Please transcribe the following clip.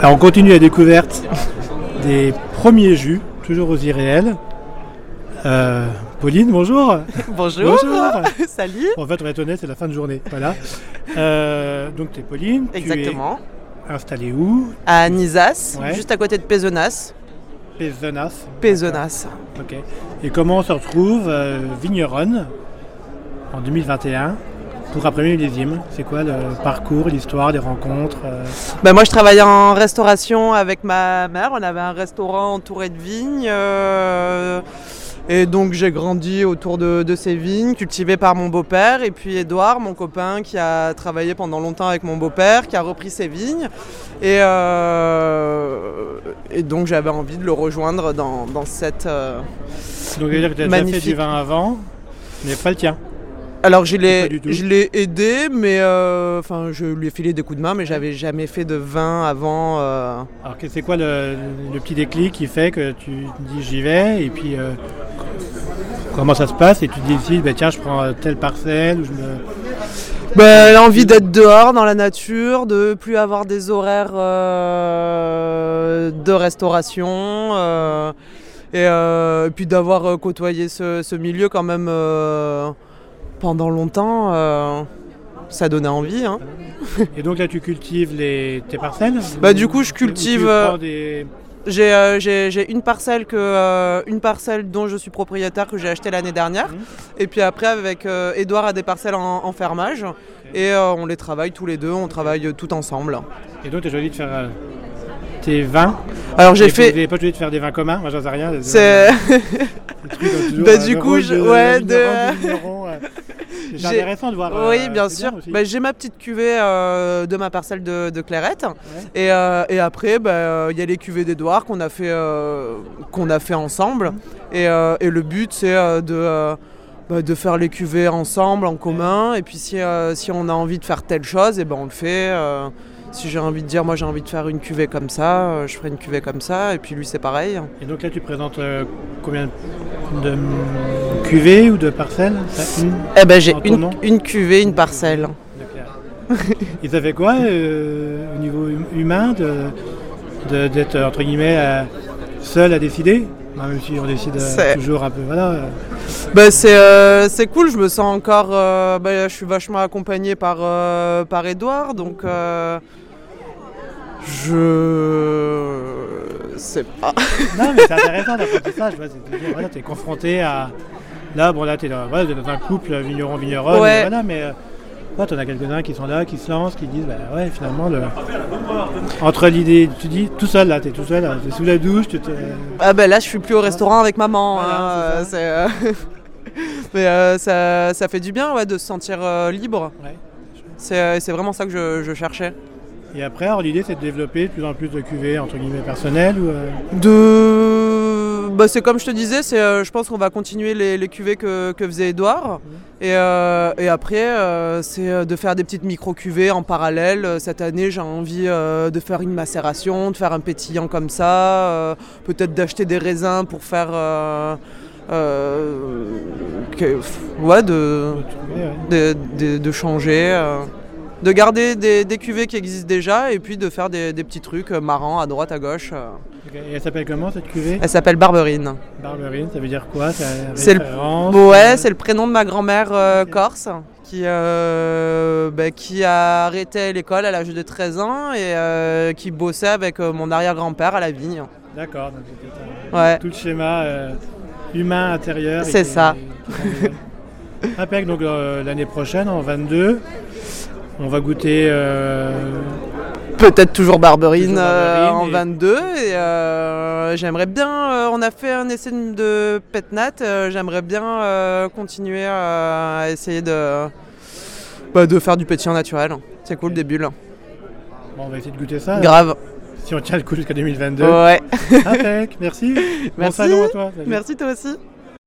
Alors on continue la découverte des premiers jus, toujours aux irréels. Euh, Pauline, bonjour. Bonjour. Salut. En fait, on va être honnête, c'est la fin de journée. Voilà. Euh, donc, tu es Pauline. Exactement. Tu es installée où? À Nizas, Ouais. juste à côté de Pézenas. Pézenas. Pézenas. Ok. Et comment on se retrouve euh, vigneronne en 2021 pour un premier millésime C'est quoi le parcours, l'histoire, les rencontres euh, Ben moi, je travaillais en restauration avec ma mère. On avait un restaurant entouré de vignes. euh, et donc, j'ai grandi autour de, de ces vignes, cultivées par mon beau-père. Et puis, Edouard, mon copain, qui a travaillé pendant longtemps avec mon beau-père, qui a repris ces vignes. Et, euh, et donc, j'avais envie de le rejoindre dans, dans cette. euh, Donc, c'est-à-dire que tu as déjà fait du vin avant, mais pas le tien. Alors je l'ai, je aidé, mais euh, enfin je lui ai filé des coups de main, mais j'avais jamais fait de vin avant. euh. Alors, c'est quoi le, le petit déclic qui fait que tu dis j'y vais et puis euh, comment ça se passe et tu décides bah, tiens je prends euh, telle parcelle ou je me... Ben, l'envie d'être dehors dans la nature, de plus avoir des horaires de restauration, et, et puis d'avoir côtoyé ce, ce milieu quand même pendant longtemps. euh, ça donnait envie. Hein. Et donc là tu cultives les, tes parcelles? Bah, du coup, je cultive, euh, des- J'ai euh, j'ai- une parcelle que euh, une parcelle dont je suis propriétaire que j'ai acheté l'année dernière. Mhm. Et puis après avec Edouard a des parcelles en, en fermage et on les travaille tous les deux, on travaille tout ensemble. Et donc tu as choisi de faire tes vins? Alors j'ai Vous fait n'avez pas choisi de faire des vins communs Moi j'en sais rien. c'est Bah, du coup, je- de ouais, de-. C'est intéressant de voir. euh, oui bien c'est sûr. Bah, j'ai ma petite cuvée euh, de ma parcelle de, de clairette et, euh, et après bah, euh, il y a les cuvées d'Edouard qu'on a fait euh, qu'on a fait ensemble et, euh, et le but c'est euh, de euh, bah, de faire les cuvées ensemble en commun et puis si, euh, si on a envie de faire telle chose et ben on le fait euh, si j'ai envie de dire moi j'ai envie de faire une cuvée comme ça euh, je ferai une cuvée comme ça et puis lui c'est pareil. Et donc là tu présentes euh, combien de cuvées ou de parcelles? Une eh ben j'ai une, une cuvée une parcelle. Ça fait quoi euh, au niveau hum- humain de- d'être entre guillemets euh, seul à décider? Même si on décide toujours un peu. Voilà. Euh. Bah, c'est euh, c'est cool, je me sens encore. euh, bah, je suis vachement accompagné par, euh, par Edouard, donc. euh, je. sais pas. Non mais c'est intéressant l'apprentissage. tu es confronté à. Là, bon là tu es dans, voilà, dans un couple vigneron-vigneronne. Ouais. Voilà, mais. Euh, tu en as quelques-uns qui sont là, qui se lancent, qui disent bah ouais finalement le... entre l'idée, tu dis tout seul là, tu es tout seul, tu es sous la douche, tu te... Ah, bah, là, je suis plus au restaurant avec maman. Voilà, hein, c'est euh, euh, Mais euh, ça, ça fait du bien ouais, de se sentir euh, libre. Ouais. C'est vraiment ça que je, je cherchais. Et après, alors l'idée c'est de développer de plus en plus de cuvées entre guillemets personnelles ou. De... Bah, c'est comme je te disais, c'est, euh, je pense qu'on va continuer les, les cuvées que, que faisait Edouard. Et, euh, et après, euh, c'est de faire des petites micro-cuvées en parallèle. Cette année, j'ai envie de faire une macération, de faire un pétillant comme ça. Peut-être d'acheter des raisins pour faire... que- ouais, de- de changer. De garder des, des cuvées qui existent déjà et puis de faire des, des petits trucs euh, marrants à droite, à gauche. euh. Et elle s'appelle comment cette cuvée? Elle s'appelle Barberine. Barberine, ça veut dire quoi? C'est le- Ouais, c'est le prénom de ma grand-mère euh, corse qui, euh, bah, qui a arrêté l'école à l'âge de 13 ans et euh, qui bossait avec mon arrière-grand-père à la vigne. D'accord, donc c'était Ouais. tout le schéma humain intérieur. C'est ça. Impec, donc l'année prochaine, en 22, on va goûter. euh, Peut-être toujours Barberine, Toujours euh, Barberine en et- 22 et euh, j'aimerais bien, on a fait un essai de, Petnat, j'aimerais bien continuer à essayer de, bah, de faire du pétillant naturel. C'est cool, des bulles. bon, on va essayer de goûter ça. Grave. Si on tient le coup jusqu'à 2022. Ouais. Impec, merci. Bon Merci. salon à toi. salut. Merci toi aussi.